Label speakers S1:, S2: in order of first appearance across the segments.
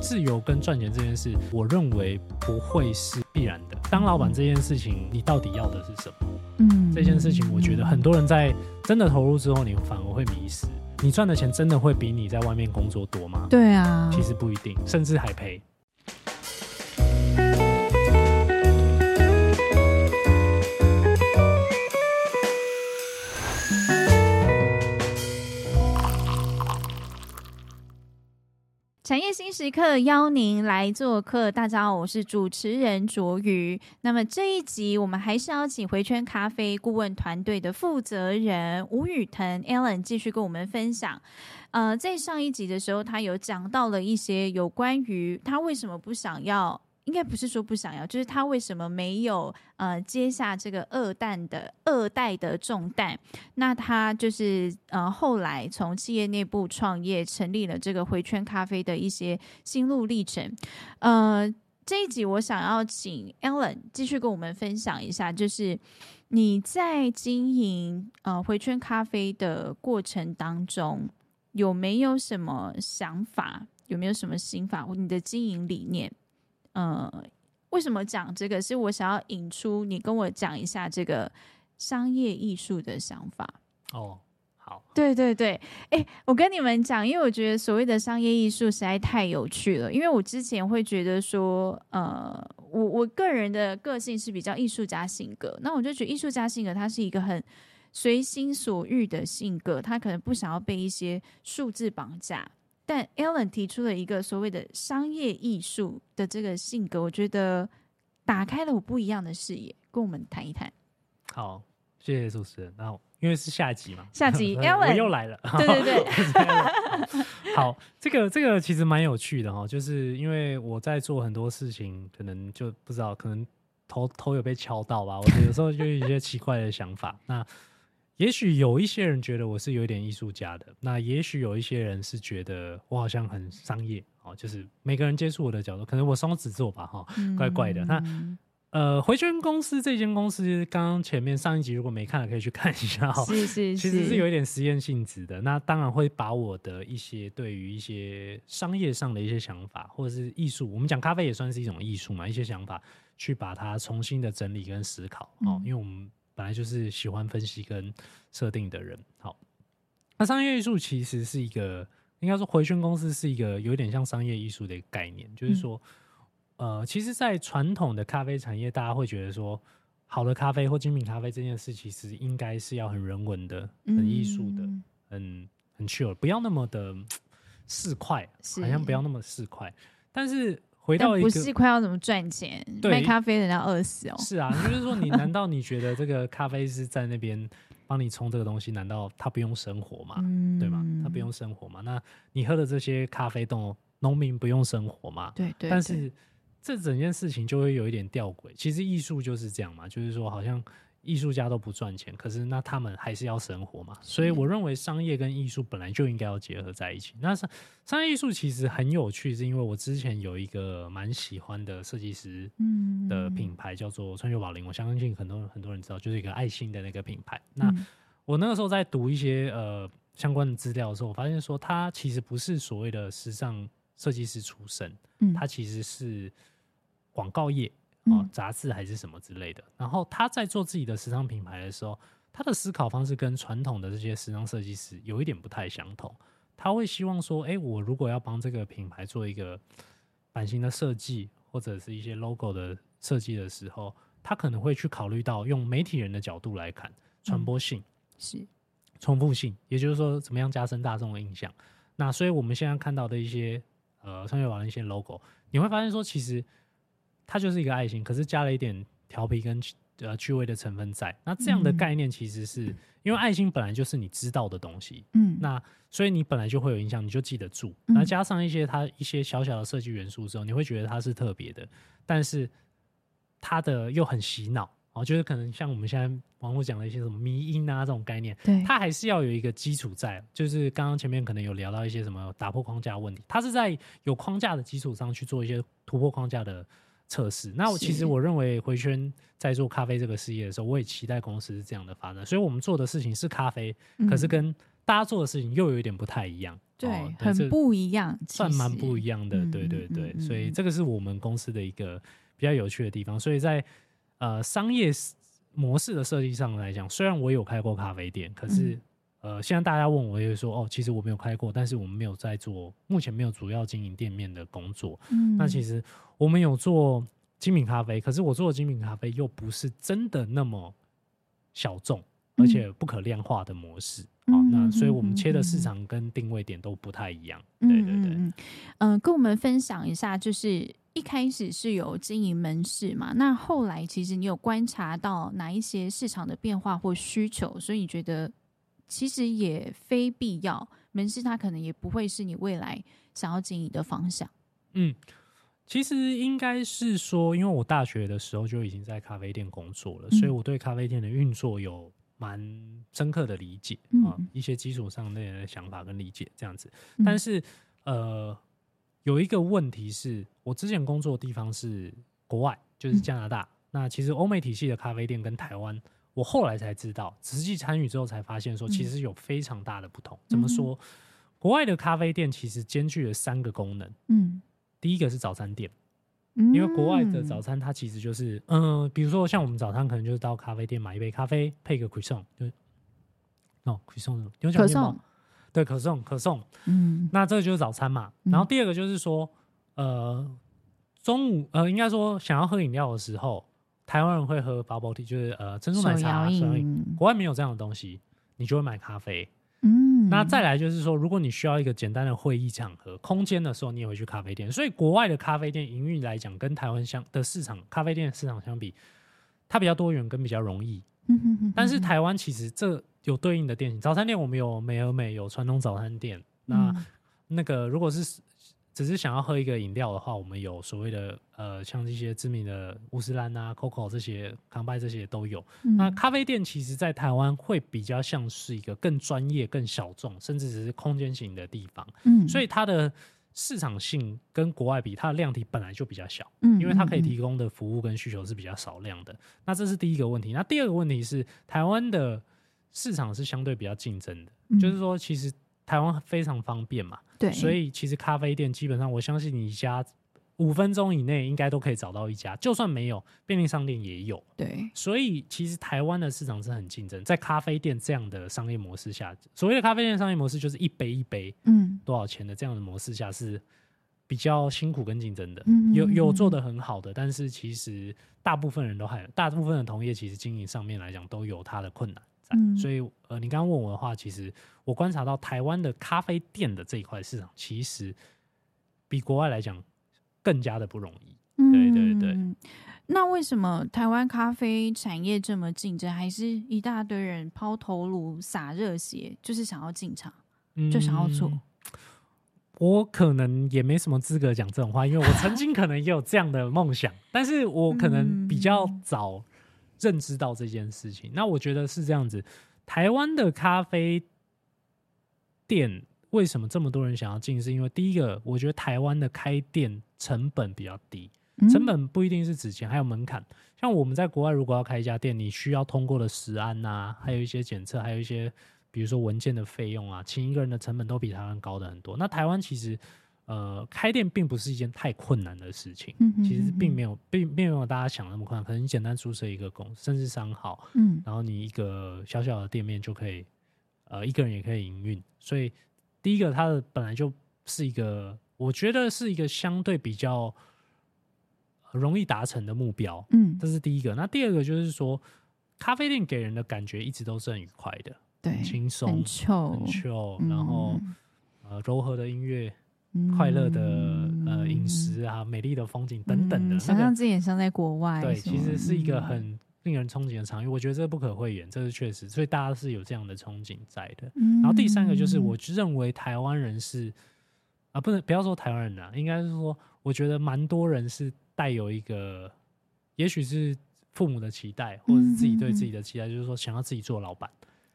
S1: 自由跟赚钱这件事，我认为不会是必然的。当老板这件事情，你到底要的是什么？嗯，这件事情，我觉得很多人在真的投入之后，你反而会迷失。你赚的钱真的会比你在外面工作多吗？
S2: 对啊，
S1: 其实不一定，甚至还赔。
S2: 产业新时刻邀您来做客，大家好，我是主持人卓瑜。那么这一集我们还是要请回圈咖啡顾问团队的负责人吴雨腾 Alan 继续跟我们分享。呃，在上一集的时候，他有讲到了一些有关于他为什么不想要。应该不是说不想要，就是他为什么没有呃接下这个二代的二代的重担？那他就是呃后来从企业内部创业，成立了这个回圈咖啡的一些心路历程。呃，这一集我想要请 Alan 继续跟我们分享一下，就是你在经营呃回圈咖啡的过程当中，有没有什么想法？有没有什么心法？你的经营理念？呃，为什么讲这个？是我想要引出你跟我讲一下这个商业艺术的想法。
S1: 哦，好，
S2: 对对对，哎，我跟你们讲，因为我觉得所谓的商业艺术实在太有趣了。因为我之前会觉得说，呃，我我个人的个性是比较艺术家性格，那我就觉得艺术家性格它是一个很随心所欲的性格，他可能不想要被一些数字绑架。但 Ellen 提出了一个所谓的商业艺术的这个性格，我觉得打开了我不一样的视野，跟我们谈一谈。
S1: 好，谢谢主持人。然后因为是下集嘛，
S2: 下集 Alan
S1: 我又来了。
S2: 对 对对。
S1: 好，这个这个其实蛮有趣的哈，就是因为我在做很多事情，可能就不知道，可能头头有被敲到吧。我有时候就有一些奇怪的想法。那也许有一些人觉得我是有点艺术家的，那也许有一些人是觉得我好像很商业哦，就是每个人接触我的角度，可能我双子座吧哈，怪怪的。那呃，回圈公司这间公司，刚刚前面上一集如果没看的，可以去看一下哈。
S2: 是是是，
S1: 其实是有一点实验性质的。那当然会把我的一些对于一些商业上的一些想法，或者是艺术，我们讲咖啡也算是一种艺术嘛，一些想法去把它重新的整理跟思考哦，因为我们。本来就是喜欢分析跟设定的人。好，那商业艺术其实是一个，应该说回旋公司是一个有点像商业艺术的一个概念，就是说，呃，其实，在传统的咖啡产业，大家会觉得说，好的咖啡或精品咖啡这件事，其实应该是要很人文的、很艺术的、很很 chill，不要那么的 市侩，好像不要那么市侩，但是。回到一个
S2: 不是快要怎么赚钱？卖咖啡的人要饿死哦。
S1: 是啊，就是说，你难道你觉得这个咖啡是在那边帮你冲这个东西？难道他不用生活吗？嗯、对吗？他不用生活吗？那你喝的这些咖啡豆，农民不用生活吗？
S2: 对，对对。
S1: 但是这整件事情就会有一点吊诡。其实艺术就是这样嘛，就是说好像。艺术家都不赚钱，可是那他们还是要生活嘛，所以我认为商业跟艺术本来就应该要结合在一起。那商商业艺术其实很有趣，是因为我之前有一个蛮喜欢的设计师嗯的品牌叫做川久保玲，我相信很多人很多人知道，就是一个爱心的那个品牌。那我那个时候在读一些呃相关的资料的时候，我发现说他其实不是所谓的时尚设计师出身，嗯他其实是广告业。哦，杂志还是什么之类的。然后他在做自己的时尚品牌的时候，他的思考方式跟传统的这些时尚设计师有一点不太相同。他会希望说，哎，我如果要帮这个品牌做一个版型的设计，或者是一些 logo 的设计的时候，他可能会去考虑到用媒体人的角度来看传播性，是重复性，也就是说，怎么样加深大众的印象。那所以我们现在看到的一些呃商业网的一些 logo，你会发现说，其实。它就是一个爱心，可是加了一点调皮跟呃趣味的成分在。那这样的概念其实是因为爱心本来就是你知道的东西，嗯，那所以你本来就会有印象，你就记得住。那加上一些它一些小小的设计元素之后，你会觉得它是特别的，但是它的又很洗脑哦，就是可能像我们现在网络讲的一些什么迷因啊这种概念，对，它还是要有一个基础在，就是刚刚前面可能有聊到一些什么打破框架问题，它是在有框架的基础上去做一些突破框架的。测试。那我其实我认为回圈在做咖啡这个事业的时候，我也期待公司是这样的发展。所以我们做的事情是咖啡，可是跟大家做的事情又有一点不太一样
S2: 对，
S1: 哦、
S2: 很不一样，
S1: 算蛮不一样的。嗯、对对对、嗯，所以这个是我们公司的一个比较有趣的地方。所以在呃商业模式的设计上来讲，虽然我有开过咖啡店，可是、嗯、呃，现在大家问我，也会说哦，其实我没有开过，但是我们没有在做，目前没有主要经营店面的工作。嗯，那其实我们有做精品咖啡，可是我做的精品咖啡又不是真的那么小众。而且不可量化的模式，好、嗯，那所以我们切的市场跟定位点都不太一样。嗯、对对对，嗯、
S2: 呃，跟我们分享一下，就是一开始是有经营门市嘛，那后来其实你有观察到哪一些市场的变化或需求，所以你觉得其实也非必要门市，它可能也不会是你未来想要经营的方向。
S1: 嗯，其实应该是说，因为我大学的时候就已经在咖啡店工作了，嗯、所以我对咖啡店的运作有。蛮深刻的理解啊、嗯，一些基础上的想法跟理解这样子，但是呃，有一个问题是我之前工作的地方是国外，就是加拿大。嗯、那其实欧美体系的咖啡店跟台湾，我后来才知道，实际参与之后才发现说，其实有非常大的不同。怎么说？国外的咖啡店其实兼具了三个功能。嗯，第一个是早餐店。因为国外的早餐，它其实就是，嗯、呃，比如说像我们早餐可能就是到咖啡店买一杯咖啡，配个 croissant，就哦 croissant，有讲面包，对，可颂可颂，嗯，那这个就是早餐嘛。然后第二个就是说，呃，中午呃，应该说想要喝饮料的时候，台湾人会喝 bubble tea，就是呃珍珠奶茶，所以国外没有这样的东西，你就会买咖啡。嗯，那再来就是说，如果你需要一个简单的会议场合空间的时候，你也会去咖啡店。所以国外的咖啡店营运来讲，跟台湾相的市场咖啡店的市场相比，它比较多元跟比较容易。嗯哼哼。但是台湾其实这有对应的店型，早餐店我们有美而美，有传统早餐店。那那个如果是。只是想要喝一个饮料的话，我们有所谓的呃，像这些知名的乌斯兰啊、COCO 这些、康拜这些都有。嗯。那咖啡店其实，在台湾会比较像是一个更专业、更小众，甚至只是空间型的地方。嗯。所以它的市场性跟国外比，它的量体本来就比较小。嗯。因为它可以提供的服务跟需求是比较少量的。那这是第一个问题。那第二个问题是，台湾的市场是相对比较竞争的，嗯。就是说，其实。台湾非常方便嘛，对，所以其实咖啡店基本上，我相信你家五分钟以内应该都可以找到一家，就算没有便利商店也有，对，所以其实台湾的市场是很竞争，在咖啡店这样的商业模式下，所谓的咖啡店商业模式就是一杯一杯，嗯，多少钱的这样的模式下是比较辛苦跟竞争的，嗯，有有做的很好的，但是其实大部分人都还，大部分的同业其实经营上面来讲都有它的困难。嗯，所以呃，你刚刚问我的话，其实我观察到台湾的咖啡店的这一块市场，其实比国外来讲更加的不容易。嗯，对对对。
S2: 那为什么台湾咖啡产业这么竞争，还是一大堆人抛头颅洒热血，就是想要进场，就想要做？嗯，
S1: 我可能也没什么资格讲这种话，因为我曾经可能也有这样的梦想，但是我可能比较早。认知到这件事情，那我觉得是这样子。台湾的咖啡店为什么这么多人想要进？是因为第一个，我觉得台湾的开店成本比较低，成本不一定是指钱，还有门槛。像我们在国外，如果要开一家店，你需要通过的食安啊，还有一些检测，还有一些比如说文件的费用啊，请一个人的成本都比台湾高的很多。那台湾其实。呃，开店并不是一件太困难的事情，嗯、其实并没有，并并没有大家想的那么困难。可能你简单注册一个公司，甚至商号，嗯，然后你一个小小的店面就可以，呃，一个人也可以营运。所以，第一个，它的本来就是一个，我觉得是一个相对比较容易达成的目标，嗯，这是第一个。那第二个就是说，咖啡店给人的感觉一直都是很愉快的，对，轻松，很 chill，很 chill，然后、嗯、呃，柔和的音乐。快乐的呃饮食啊，美丽的风景等等的，
S2: 嗯、想象自己也像在国外。
S1: 对，其实是一个很令人憧憬的场域。我觉得这不可讳言，这是确实，所以大家是有这样的憧憬在的。然后第三个就是，我认为台湾人是啊，不能不要说台湾人啊，应该是说，我觉得蛮多人是带有一个，也许是父母的期待，或者是自己对自己的期待，就是说想要自己做老板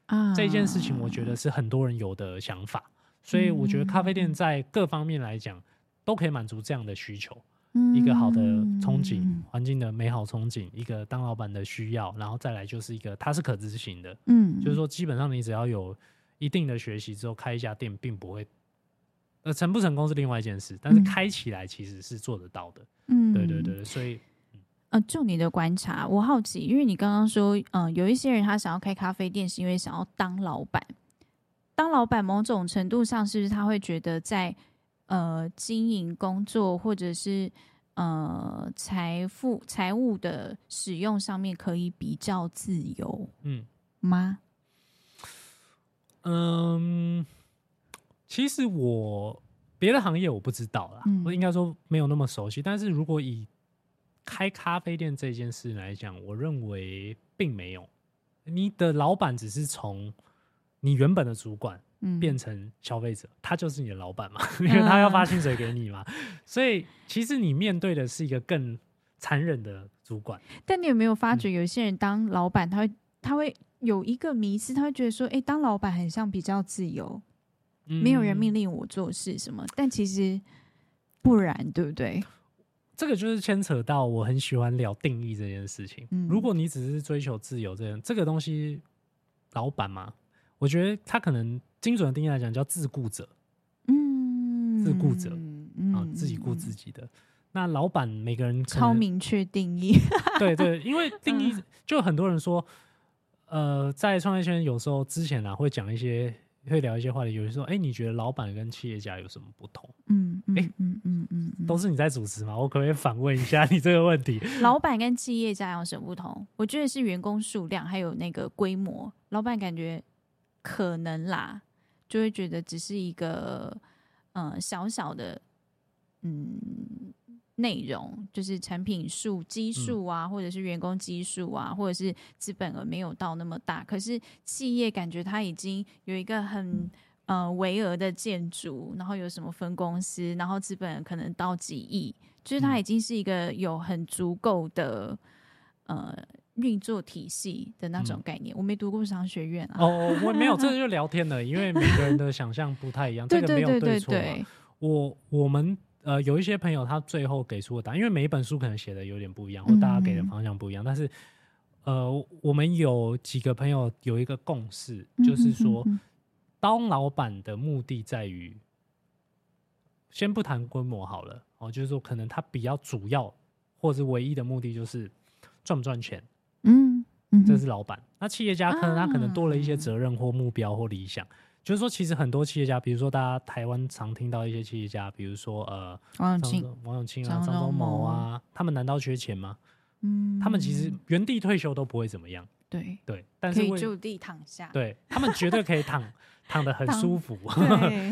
S1: 啊。这件事情，我觉得是很多人有的想法。所以我觉得咖啡店在各方面来讲，都可以满足这样的需求。一个好的憧憬，环境的美好憧憬，一个当老板的需要，然后再来就是一个它是可执行的。嗯，就是说基本上你只要有一定的学习之后，开一家店并不会呃，成不成功是另外一件事，但是开起来其实是做得到的。嗯，对对对，所以，
S2: 呃，就你的观察，我好奇，因为你刚刚说，嗯、呃，有一些人他想要开咖啡店，是因为想要当老板。当老板某种程度上，是不是他会觉得在呃经营工作或者是呃财富财务的使用上面可以比较自由？嗯吗？
S1: 嗯，其实我别的行业我不知道啦，嗯、我应该说没有那么熟悉。但是如果以开咖啡店这件事来讲，我认为并没有。你的老板只是从你原本的主管变成消费者，嗯、他就是你的老板嘛，因为他要发薪水给你嘛。嗯、所以其实你面对的是一个更残忍的主管。
S2: 但你有没有发觉，有些人当老板，他会他会。有一个迷思，他会觉得说：“哎，当老板很像比较自由，嗯、没有人命令我做事什么。”但其实不然，对不对？
S1: 这个就是牵扯到我很喜欢聊定义这件事情。嗯、如果你只是追求自由，这样这个东西，老板嘛，我觉得他可能精准的定义来讲叫自顾者。嗯，自顾者，嗯、啊，自己顾自己的。那老板每个人
S2: 超明确定义，
S1: 对对，因为定义就很多人说。呃，在创业圈有时候之前啊，会讲一些，会聊一些话题。有人说，哎、欸，你觉得老板跟企业家有什么不同？嗯，哎、欸，嗯嗯嗯嗯，都是你在主持吗？我可不可以反问一下你这个问题？
S2: 老板跟企业家有什么不同？我觉得是员工数量还有那个规模。老板感觉可能啦，就会觉得只是一个呃小小的嗯。内容就是产品数基数啊，或者是员工基数啊，或者是资本额没有到那么大。可是企业感觉它已经有一个很呃微额的建筑，然后有什么分公司，然后资本可能到几亿，就是它已经是一个有很足够的呃运作体系的那种概念。嗯、我没读过商学院啊，
S1: 哦，我没有，这就 聊天了，因为每个人的想象不太一样，这个没有对错。我我们。呃，有一些朋友他最后给出的答案，因为每一本书可能写的有点不一样，或大家给的方向不一样。嗯、但是，呃，我们有几个朋友有一个共识，就是说，嗯、哼哼哼当老板的目的在于，先不谈规模好了，哦，就是说，可能他比较主要或者唯一的目的就是赚不赚钱。这是老板。那企业家可能他可能多了一些责任或目标或理想。啊就是说，其实很多企业家，比如说大家台湾常听到一些企业家，比如说呃，王永庆、王永庆啊、张忠谋啊，他们难道缺钱吗？嗯，他们其实原地退休都不会怎么样。对对，但是
S2: 可以就地躺下。
S1: 对，他们绝对可以躺 躺得很舒服，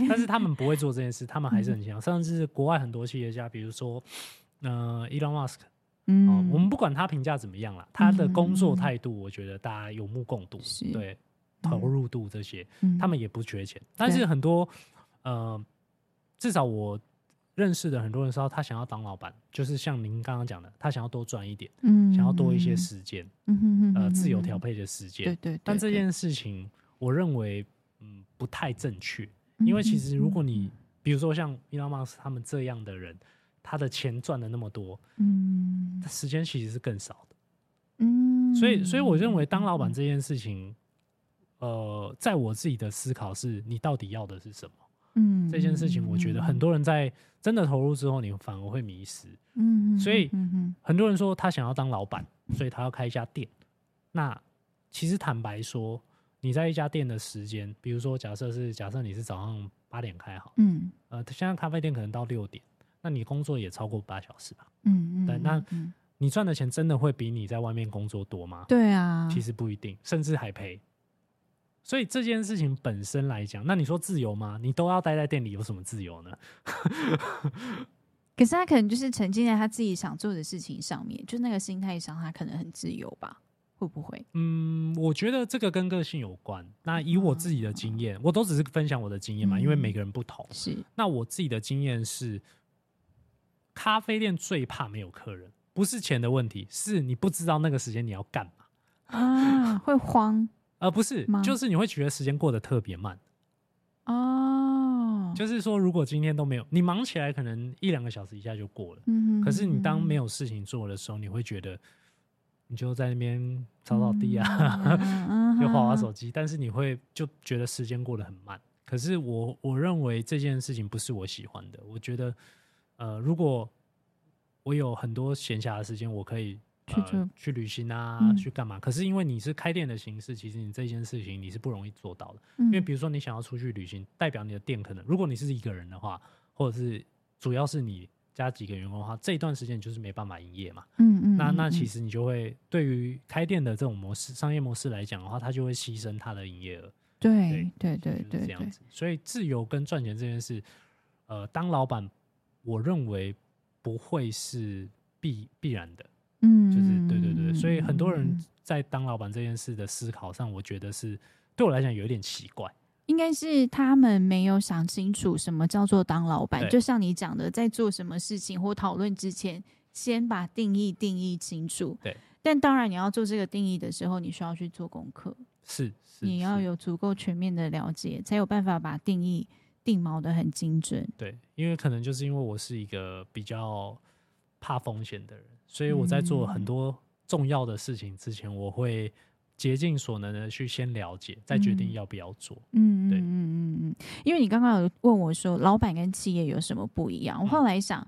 S1: 但是他们不会做这件事，他们还是很强。甚至国外很多企业家，比如说呃，Elon Musk，嗯，我们不管他评价怎么样了，他的工作态度，我觉得大家有目共睹。对。投入度这些，嗯、他们也不缺钱，嗯、但是很多，对呃，至少我认识的很多人说，他想要当老板，就是像您刚刚讲的，他想要多赚一点，嗯，想要多一些时间，嗯哼哼，呃，自由调配的时间，对，对。对。但这件事情，我认为，嗯，不太正确，因为其实如果你，比如说像 Elon Musk 他们这样的人，他的钱赚了那么多，嗯，时间其实是更少的，嗯，所以，所以我认为当老板这件事情。呃，在我自己的思考是，你到底要的是什么？嗯，这件事情，我觉得很多人在真的投入之后，你反而会迷失。嗯，所以很多人说他想要当老板，所以他要开一家店。那其实坦白说，你在一家店的时间，比如说假设是假设你是早上八点开好，嗯，呃，现在咖啡店可能到六点，那你工作也超过八小时吧？嗯嗯，对，那你赚的钱真的会比你在外面工作多吗？对啊，其实不一定，甚至还赔。所以这件事情本身来讲，那你说自由吗？你都要待在店里，有什么自由呢？
S2: 可是他可能就是沉浸在他自己想做的事情上面，就那个心态上，他可能很自由吧？会不会？
S1: 嗯，我觉得这个跟个性有关。那以我自己的经验，嗯、我都只是分享我的经验嘛，嗯、因为每个人不同。是。那我自己的经验是，咖啡店最怕没有客人，不是钱的问题，是你不知道那个时间你要干嘛
S2: 啊，会慌。
S1: 而、呃、不是，就是你会觉得时间过得特别慢哦。就是说，如果今天都没有你忙起来，可能一两个小时一下就过了。嗯哼，可是你当没有事情做的时候，你会觉得你就在那边扫扫地啊，嗯、就滑滑手机。嗯、但是你会就觉得时间过得很慢。可是我我认为这件事情不是我喜欢的。我觉得，呃，如果我有很多闲暇的时间，我可以。去、呃、去旅行啊，嗯、去干嘛？可是因为你是开店的形式，其实你这件事情你是不容易做到的。嗯、因为比如说你想要出去旅行，代表你的店可能，如果你是一个人的话，或者是主要是你加几个员工的话，这一段时间你就是没办法营业嘛。嗯嗯。那那其实你就会对于开店的这种模式、商业模式来讲的话，它就会牺牲它的营业额。
S2: 对对对对，
S1: 这样子。所以自由跟赚钱这件事，呃，当老板，我认为不会是必必然的。嗯，就是对对对，所以很多人在当老板这件事的思考上，我觉得是对我来讲有一点奇怪。
S2: 应该是他们没有想清楚什么叫做当老板，就像你讲的，在做什么事情或讨论之前，先把定义定义清楚。对，但当然你要做这个定义的时候，你需要去做功课，
S1: 是，是
S2: 你要有足够全面的了解，才有办法把定义定锚的很精准。
S1: 对，因为可能就是因为我是一个比较怕风险的人。所以我在做很多重要的事情之前，我会竭尽所能的去先了解，再决定要不要做。嗯，对，嗯嗯
S2: 嗯，因为你刚刚有问我说，老板跟企业有什么不一样？我后来想，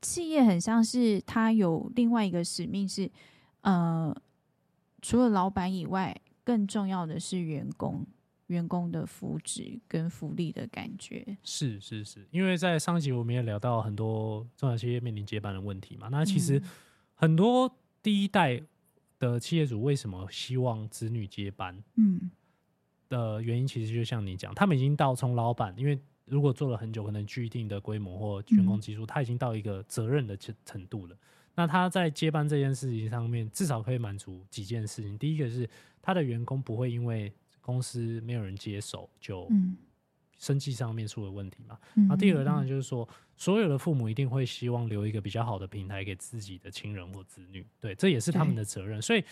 S2: 企业很像是他有另外一个使命是，呃，除了老板以外，更重要的是员工。员工的福祉跟福利的感觉
S1: 是是是，因为在上集我们也聊到很多中小企业面临接班的问题嘛。那其实很多第一代的企业主为什么希望子女接班？嗯，的原因其实就像你讲，他们已经到从老板，因为如果做了很久，可能具一定的规模或员工基数，他已经到一个责任的程度了。那他在接班这件事情上面，至少可以满足几件事情。第一个是他的员工不会因为公司没有人接手，就生计上面出了问题嘛。嗯、第二个当然就是说，所有的父母一定会希望留一个比较好的平台给自己的亲人或子女，对，这也是他们的责任。所以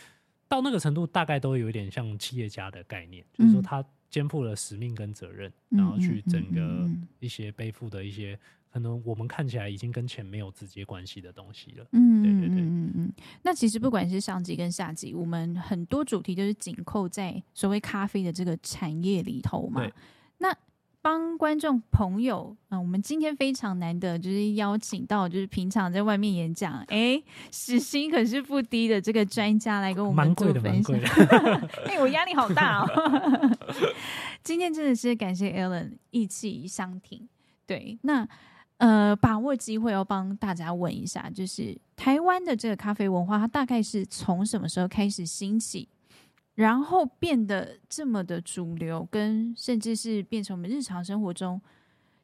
S1: 到那个程度，大概都有一点像企业家的概念，就是说他肩负了使命跟责任，然后去整个一些背负的一些。可能我们看起来已经跟钱没有直接关系的东西了。嗯，对对对，嗯嗯。
S2: 那其实不管是上集跟下集，我们很多主题都是紧扣在所谓咖啡的这个产业里头嘛。对那帮观众朋友，嗯，我们今天非常难得，就是邀请到就是平常在外面演讲，哎、欸，时薪可是不低的这个专家来跟我们做分享。哎、欸，我压力好大哦。今天真的是感谢 Alan 义气相挺。对，那。呃，把握机会要帮大家问一下，就是台湾的这个咖啡文化，它大概是从什么时候开始兴起，然后变得这么的主流，跟甚至是变成我们日常生活中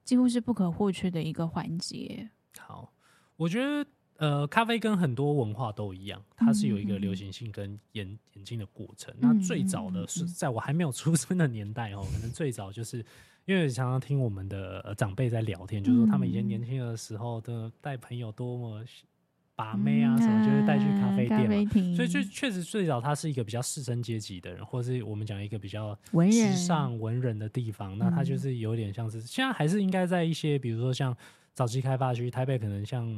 S2: 几乎是不可或缺的一个环节。
S1: 好，我觉得呃，咖啡跟很多文化都一样，它是有一个流行性跟演演进的过程。嗯、那最早的是在我还没有出生的年代哦，可能最早就是。因为常常听我们的长辈在聊天，就是说他们以前年轻的时候的带朋友多么把妹啊什么，就是带去咖啡店嘛。所以就确实最早它是一个比较士绅阶级的人，或是我们讲一个比较时尚文人的地方。那它就是有点像是现在还是应该在一些比如说像早期开发区，台北可能像。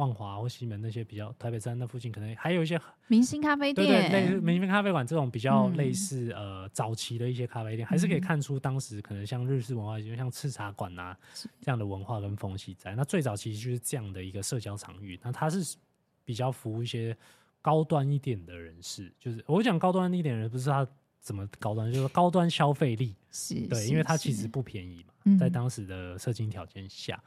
S1: 万华或西门那些比较台北站那附近，可能还有一些
S2: 明星咖啡店，对，明星咖啡馆这种比较类似、嗯、呃早期的一些咖啡店，还是可以看出当时可能像日式文化，就像赤茶馆啊这样的文化跟风气在。那最早其实就是这样的一个社交场域，那它是比较服务一些高端一点的人士，就是我讲高端一点的人，不是他怎么高端，就是高端消费力是对，因为它其实不便宜嘛，在当时的社经条件下。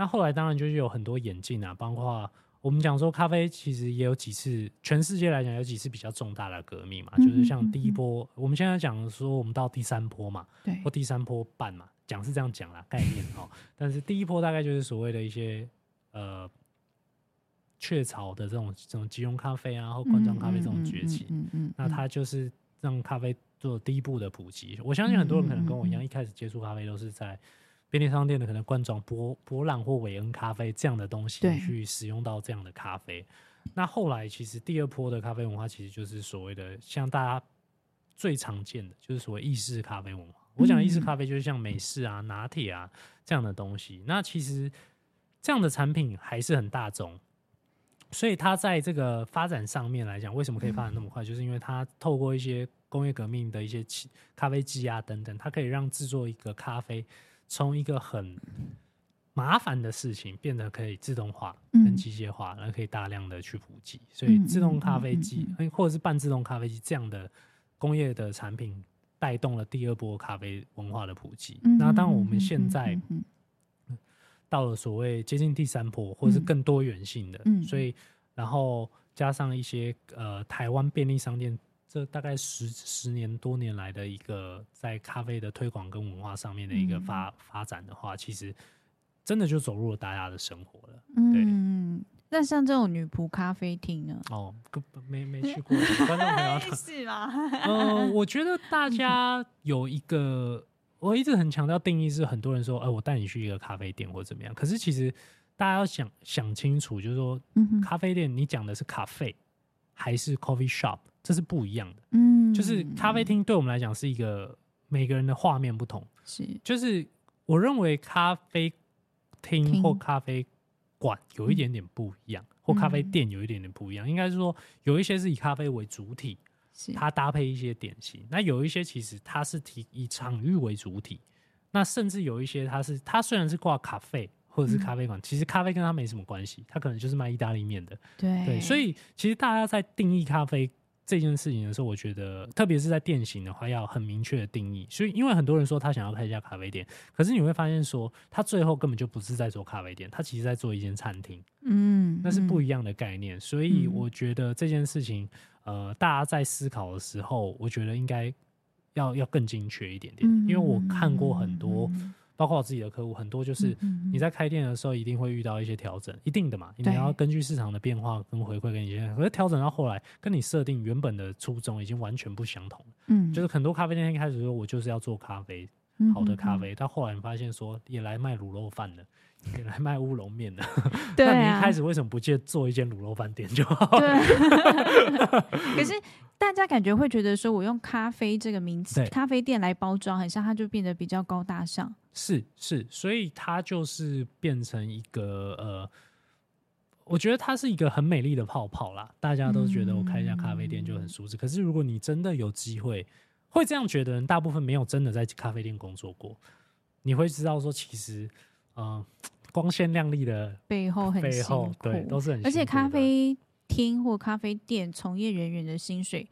S2: 那后来当然就是有很多演进啊，包括我们讲说咖啡其实也有几次，全世界来讲有几次比较重大的革命嘛，就是像第一波，我们现在讲说我们到第三波嘛，对，或第三波半嘛，讲是这样讲啦，概念哦。但是第一波大概就是所谓的一些呃雀巢的这种这种即溶咖啡啊，或罐装咖啡这种崛起，嗯嗯，那它就是让咖啡做第一步的普及。我相信很多人可能跟我一样，一开始接触咖啡都是在。便利商店的可能罐装波波浪或韦恩咖啡这样的东西，去使用到这样的咖啡。那后来其实第二波的咖啡文化，其实就是所谓的像大家最常见的，就是所谓意式咖啡文化。我讲意式咖啡就是像美式啊、拿铁啊这样的东西。那其实这样的产品还是很大众，
S1: 所以它在这个发展上面来讲，为什么可以发展那么快？嗯、就是因为它透过一些工业革命的一些咖啡机啊等等，它可以让制作一个咖啡从一个很麻烦的事情变得可以自动化跟机械化，然后可以大量的去普及。所以自动咖啡机或者是半自动咖啡机这样的工业的产品，带动了第二波咖啡文化的普及。那当我们现在到了所谓接近第三波，或者是更多元性的，所以然后加上一些呃台湾便利商店这大概十十年多年来的一个在咖啡的推广跟文化上面的一个发发展的话，其实。真的就走入了大家的生活了。嗯，
S2: 那像这种女仆咖啡厅呢？
S1: 哦，没没 去过，观众朋友
S2: 是吗？
S1: 呃，我觉得大家有一个，我一直很强调定义是，很多人说，哎、呃，我带你去一个咖啡店或者怎么样。可是其实大家要想想清楚，就是说，咖啡店你讲的是咖啡还是 coffee shop，这是不一样的。嗯，就是咖啡厅对我们来讲是一个每个人的画面不同，是，就是我认为咖啡。厅或咖啡馆有一点点不一样，嗯、或咖啡店有一点点不一样。应该是说，有一些是以咖啡为主体，是它搭配一些点心；那有一些其实它是提以场域为主体。那甚至有一些它是它虽然是挂咖啡或者是咖啡馆，嗯、其实咖啡跟它没什么关系，它可能就是卖意大利面的。对对，所以其实大家在定义咖啡。这件事情的时候，我觉得，特别是在店型的话，要很明确的定义。所以，因为很多人说他想要开一家咖啡店，可是你会发现说，他最后根本就不是在做咖啡店，他其实在做一间餐厅。嗯，那是不一样的概念。所以，我觉得这件事情，呃，大家在思考的时候，我觉得应该要要更精确一点点。因为我看过很多。包括我自己的客户，很多就是你在开店的时候一定会遇到一些调整，一定的嘛，你要根据市场的变化跟回馈跟你。可是调整到后来，跟你设定原本的初衷已经完全不相同。嗯，就是很多咖啡店一开始说我就是要做咖啡，好的咖啡，到后来你发现说也来卖卤肉饭了，也来卖乌龙面的。对啊，那你一开始为什么不借做一间卤肉饭店就好？对。
S2: 可是。大家感觉会觉得说，我用咖啡这个名词，咖啡店来包装，很像它就变得比较高大上。
S1: 是是，所以它就是变成一个呃，我觉得它是一个很美丽的泡泡啦。大家都觉得我开一家咖啡店就很舒适，嗯、可是如果你真的有机会会这样觉得，人大部分没有真的在咖啡店工作过，你会知道说，其实嗯、呃，光鲜亮丽的
S2: 背后很辛苦，
S1: 对，都是很辛苦，
S2: 而且咖啡。厅或咖啡店从业人员的薪水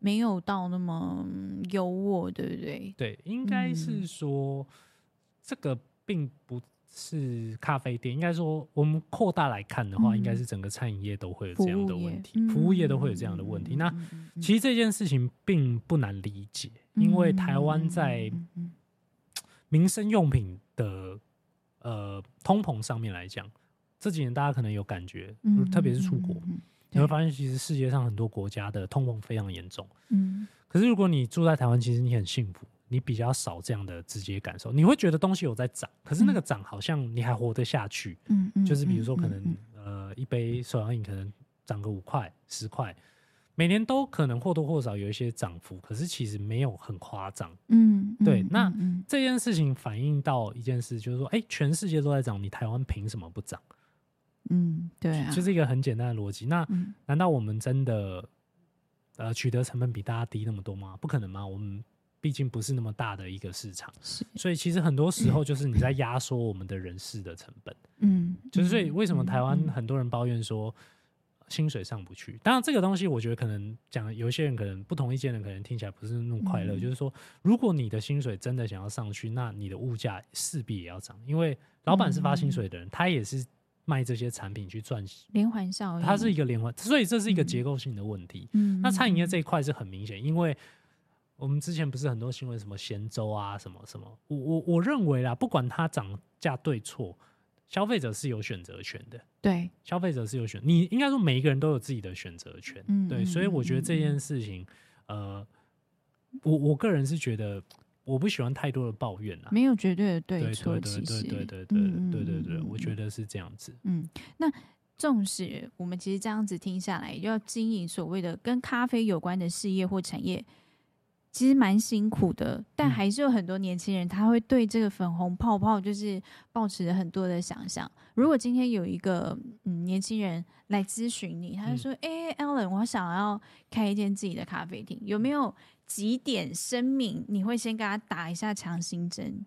S2: 没有到那么优渥，对不对？
S1: 对，应该是说、嗯、这个并不是咖啡店，应该说我们扩大来看的话，嗯、应该是整个餐饮业都会有这样的问题，服务业，都会有这样的问题。嗯、那其实这件事情并不难理解，嗯、因为台湾在民生用品的呃通膨上面来讲，这几年大家可能有感觉，嗯、特别是出国。嗯你会发现，其实世界上很多国家的通膨非常严重。嗯，可是如果你住在台湾，其实你很幸福，你比较少这样的直接感受。你会觉得东西有在涨，可是那个涨好像你还活得下去。嗯嗯，就是比如说，可能呃一杯手摇饮可能涨个五块、十块，每年都可能或多或少有一些涨幅，可是其实没有很夸张。嗯，对。那这件事情反映到一件事，就是说，哎，全世界都在涨，你台湾凭什么不涨？
S2: 嗯，对、啊，
S1: 就是一个很简单的逻辑。那难道我们真的呃取得成本比大家低那么多吗？不可能吗？我们毕竟不是那么大的一个市场，是所以其实很多时候就是你在压缩我们的人事的成本。嗯，就是所以为什么台湾很多人抱怨说薪水上不去？当然这个东西我觉得可能讲有一些人可能不同意见的，可能听起来不是那么快乐。嗯、就是说，如果你的薪水真的想要上去，那你的物价势必也要涨，因为老板是发薪水的人，嗯、他也是。卖这些产品去赚
S2: 连环效应，
S1: 它是一个连环，所以这是一个结构性的问题。嗯，那餐饮业这一块是很明显，因为我们之前不是很多新闻，什么咸粥啊，什么什么，我我我认为啦，不管它涨价对错，消费者是有选择权的。对，消费者是有选，你应该说每一个人都有自己的选择权。嗯，对，所以我觉得这件事情，呃，我我个人是觉得。我不喜欢太多的抱怨啊，
S2: 没有绝对的对错，
S1: 对对对对对对对对，我觉得是这样子。
S2: 嗯，那纵使我们其实这样子听下来，要经营所谓的跟咖啡有关的事业或产业，其实蛮辛苦的，但还是有很多年轻人他会对这个粉红泡泡就是抱持着很多的想象。如果今天有一个嗯年轻人来咨询你，他就说：“哎、嗯欸、，Allen，我想要开一间自己的咖啡厅，有没有几点声明？你会先给他打一下强心针？”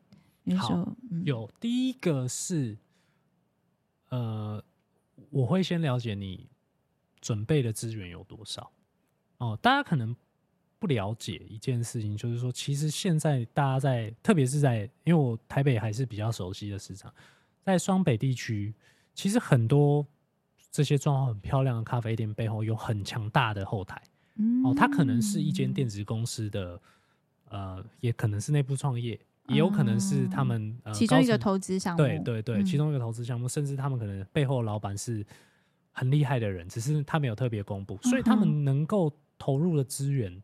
S1: 好，嗯、有第一个是，呃，我会先了解你准备的资源有多少。哦，大家可能不了解一件事情，就是说，其实现在大家在，特别是在，因为我台北还是比较熟悉的市场，在双北地区，其实很多这些装潢很漂亮的咖啡店背后有很强大的后台。嗯、哦，它可能是一间电子公司的，呃，也可能是内部创业。也有可能是他们、嗯呃、
S2: 其中一个投资项目，
S1: 对对对，其中一个投资项目，甚至他们可能背后老板是很厉害的人，只是他没有特别公布，所以他们能够投入的资源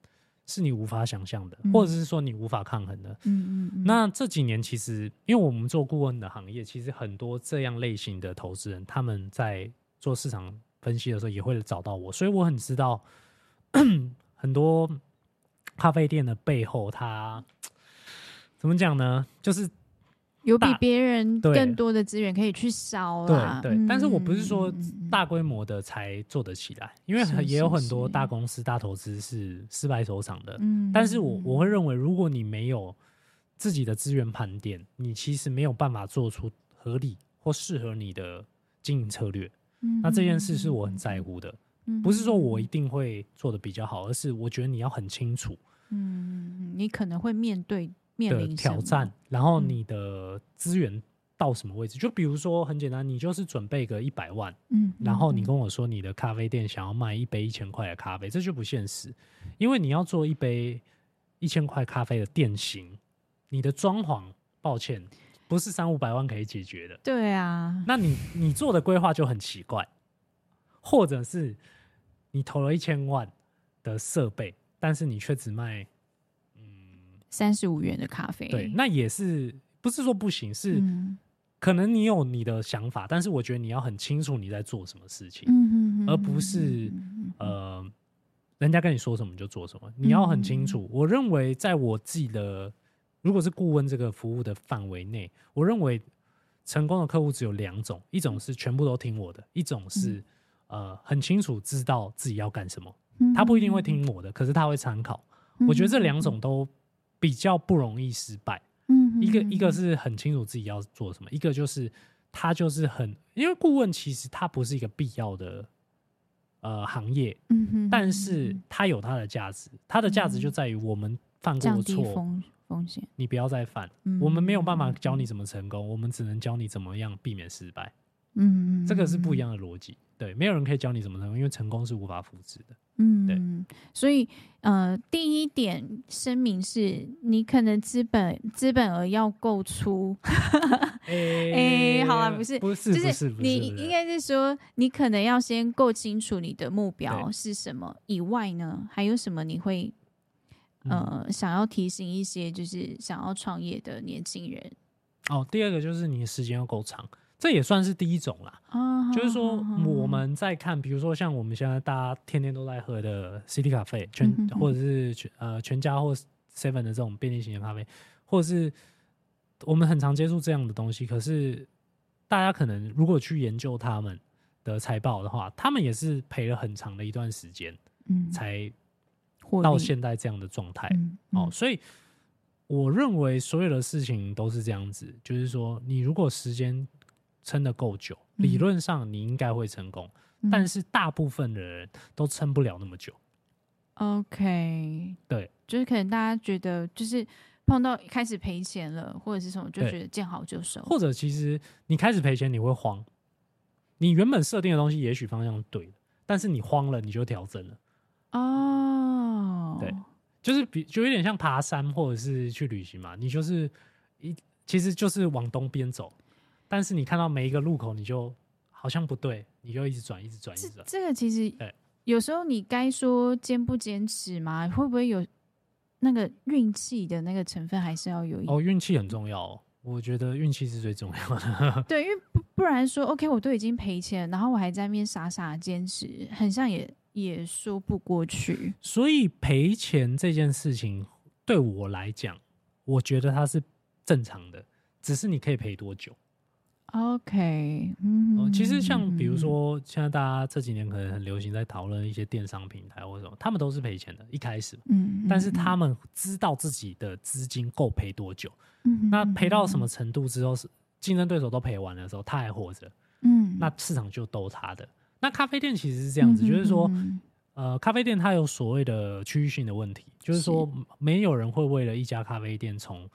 S1: 是你无法想象的，或者是说你无法抗衡的。嗯嗯嗯。那这几年其实，因为我们做顾问的行业，其实很多这样类型的投资人，他们在做市场分析的时候也会找到我，所以我很知道 很多咖啡店的背后，它。怎么讲呢？就是
S2: 有比别人更多的资源可以去烧啊。
S1: 对对，但是我不是说大规模的才做得起来，因为也有很多大公司、大投资是失败收场的。嗯，但是我我会认为，如果你没有自己的资源盘点，你其实没有办法做出合理或适合你的经营策略。嗯那这件事是我很在乎的，不是说我一定会做的比较好，而是我觉得你要很清楚。嗯，
S2: 你可能会面对。
S1: 的挑战，然后你的资源到什么位置？嗯、就比如说很简单，你就是准备个一百万，嗯，然后你跟我说你的咖啡店想要卖一杯一千块的咖啡，这就不现实，因为你要做一杯一千块咖啡的店型，你的装潢，抱歉，不是三五百万可以解决的。
S2: 对啊，
S1: 那你你做的规划就很奇怪，或者是你投了一千万的设备，但是你却只卖。
S2: 三十五元的咖啡，
S1: 对，那也是不是说不行，是可能你有你的想法，但是我觉得你要很清楚你在做什么事情，而不是呃，人家跟你说什么就做什么，你要很清楚。我认为在我自己的如果是顾问这个服务的范围内，我认为成功的客户只有两种，一种是全部都听我的，一种是呃很清楚知道自己要干什么，他不一定会听我的，可是他会参考。我觉得这两种都。比较不容易失败，嗯一个一个是很清楚自己要做什么，一个就是他就是很，因为顾问其实他不是一个必要的呃行业，嗯哼哼，但是他有他的价值，他的价值就在于我们犯过错，
S2: 风风险，
S1: 你不要再犯，嗯我们没有办法教你怎么成功，我们只能教你怎么样避免失败，嗯这个是不一样的逻辑。对，没有人可以教你怎么成功，因为成功是无法复制的。嗯，对。
S2: 所以，呃，第一点声明是你可能资本资本额要够粗。哎、欸欸，好了，不是，不是，就是你应该是说，你可能要先够清楚你的目标是什么。以外呢，还有什么你会呃、嗯、想要提醒一些就是想要创业的年轻人？
S1: 哦，第二个就是你的时间要够长。这也算是第一种啦，哦、就是说我们在看，比如说像我们现在大家天天都在喝的 City 咖啡，全或者是全呃全家或 Seven 的这种便利型的咖啡，或者是我们很常接触这样的东西。可是大家可能如果去研究他们的财报的话，他们也是赔了很长的一段时间，嗯，才到现在这样的状态。嗯嗯、哦，所以我认为所有的事情都是这样子，就是说你如果时间撑得够久，理论上你应该会成功，嗯、但是大部分的人都撑不了那么久。
S2: OK，
S1: 对，
S2: 就是可能大家觉得，就是碰到开始赔钱了，或者是什么，就觉得见好就收。
S1: 或者其实你开始赔钱，你会慌。你原本设定的东西也许方向对，但是你慌了，你就调整了。
S2: 哦，
S1: 对，就是比就有点像爬山或者是去旅行嘛，你就是一其实就是往东边走。但是你看到每一个路口，你就好像不对，你就一直转，一直转，一直转。
S2: 这个其实，对，有时候你该说坚不坚持吗？会不会有那个运气的那个成分，还是要有一？
S1: 哦，运气很重要哦，我觉得运气是最重要的。
S2: 对，因为不不然说，OK，我都已经赔钱，然后我还在那边傻傻坚持，很像也也说不过去。
S1: 所以赔钱这件事情，对我来讲，我觉得它是正常的，只是你可以赔多久。
S2: OK，嗯、
S1: 呃，其实像比如说，现在大家这几年可能很流行在讨论一些电商平台或者什么，他们都是赔钱的，一开始，嗯，但是他们知道自己的资金够赔多久，嗯，那赔到什么程度之后是竞争对手都赔完的时候，他还活着，嗯，那市场就都他的。那咖啡店其实是这样子，就是说，呃，咖啡店它有所谓的区域性的问题，就是说没有人会为了一家咖啡店从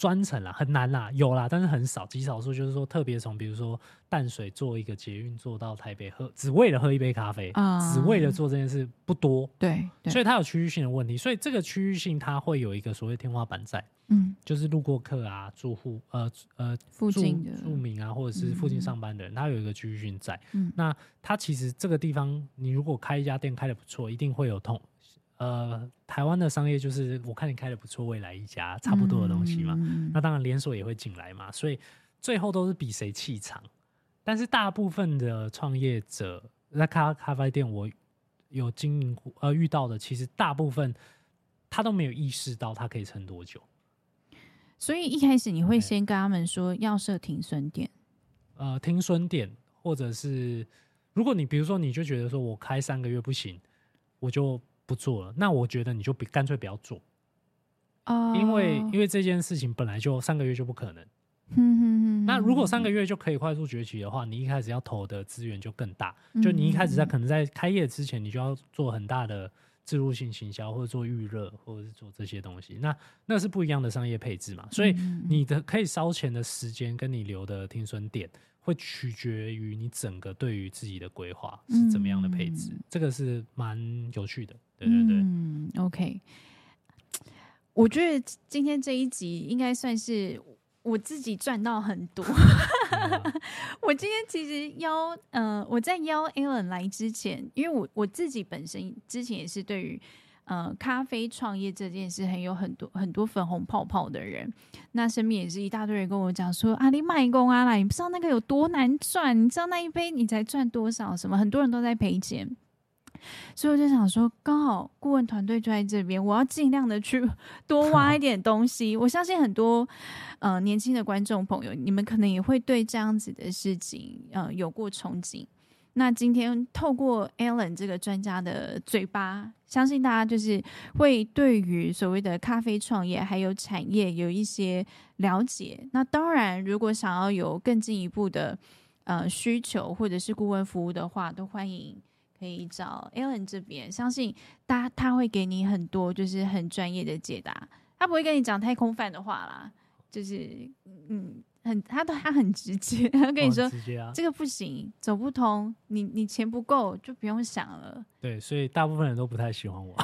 S1: 专程啦，很难啦，有啦，但是很少，极少数。就是说，特别从比如说淡水坐一个捷运坐到台北喝，只为了喝一杯咖啡，嗯、只为了做这件事不多。
S2: 对，对，
S1: 所以它有区域性的问题，所以这个区域性它会有一个所谓天花板在，嗯，就是路过客啊、住户、呃呃
S2: 附近的
S1: 住民啊，或者是附近上班的人，嗯、它有一个区域性在。
S2: 嗯，
S1: 那它其实这个地方，你如果开一家店开的不错，一定会有通。呃，台湾的商业就是我看你开的不错，未来一家差不多的东西嘛，嗯、那当然连锁也会进来嘛，所以最后都是比谁气场。但是大部分的创业者在咖咖啡店，我有经营呃遇到的，其实大部分他都没有意识到他可以撑多久。
S2: 所以一开始你会先跟他们说要设停损点，
S1: 呃，停损点，或者是如果你比如说你就觉得说我开三个月不行，我就。不做了，那我觉得你就别干脆不要做
S2: 哦，
S1: 因为因为这件事情本来就三个月就不可能。
S2: 嗯，
S1: 那如果三个月就可以快速崛起的话，你一开始要投的资源就更大。就你一开始在可能在开业之前，你就要做很大的置入性行销，或者做预热，或者是做这些东西。那那是不一样的商业配置嘛。所以你的可以烧钱的时间跟你留的停损点，会取决于你整个对于自己的规划是怎么样的配置。这个是蛮有趣的。对对对，
S2: 嗯，OK。我觉得今天这一集应该算是我自己赚到很多。我今天其实邀呃，我在邀 Alan 来之前，因为我我自己本身之前也是对于呃咖啡创业这件事很有很多很多粉红泡泡的人，那身边也是一大堆人跟我讲说啊，你卖工啊啦，你不知道那个有多难赚，你知道那一杯你才赚多少什么，很多人都在赔钱。所以我就想说，刚好顾问团队就在这边，我要尽量的去 多挖一点东西。我相信很多呃年轻的观众朋友，你们可能也会对这样子的事情呃有过憧憬。那今天透过 Alan 这个专家的嘴巴，相信大家就是会对于所谓的咖啡创业还有产业有一些了解。那当然，如果想要有更进一步的呃需求或者是顾问服务的话，都欢迎。可以找 Alan 这边，相信他他会给你很多就是很专业的解答，他不会跟你讲太空泛的话啦，就是嗯，很他都他很直接，他跟你说、哦啊、这个不行，走不通，你你钱不够就不用想了。
S1: 对，所以大部分人都不太喜欢我。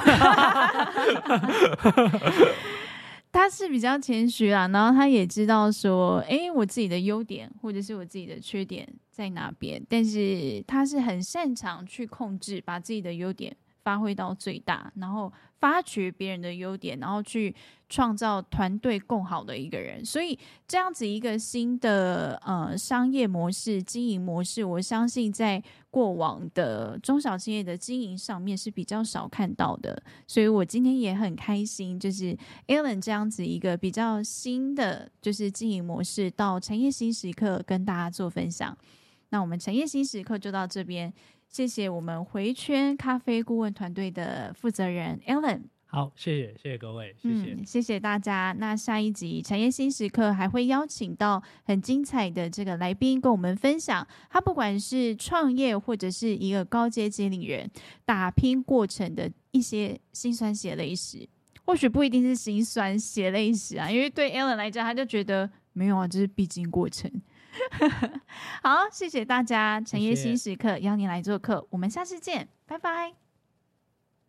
S2: 他是比较谦虚啦，然后他也知道说，哎、欸，我自己的优点或者是我自己的缺点在哪边，但是他是很擅长去控制，把自己的优点发挥到最大，然后发掘别人的优点，然后去创造团队更好的一个人。所以这样子一个新的呃商业模式、经营模式，我相信在过往的中小企业的经营上面是比较少看到的。所以我今天也很开心，就是 Alan 这样子一个比较新的就是经营模式，到产业新时刻跟大家做分享。那我们产业新时刻就到这边。谢谢我们回圈咖啡顾问团队的负责人 Alan。
S1: 好，谢谢，谢谢各位，谢谢，
S2: 嗯，谢谢大家。那下一集产业新时刻还会邀请到很精彩的这个来宾，跟我们分享他不管是创业或者是一个高阶经理人打拼过程的一些辛酸血泪史。或许不一定是辛酸血泪史啊，因为对 Alan 来讲，他就觉得没有啊，这是必经过程。好，谢谢大家！陈业新时刻邀您来做客，我们下次见，拜拜。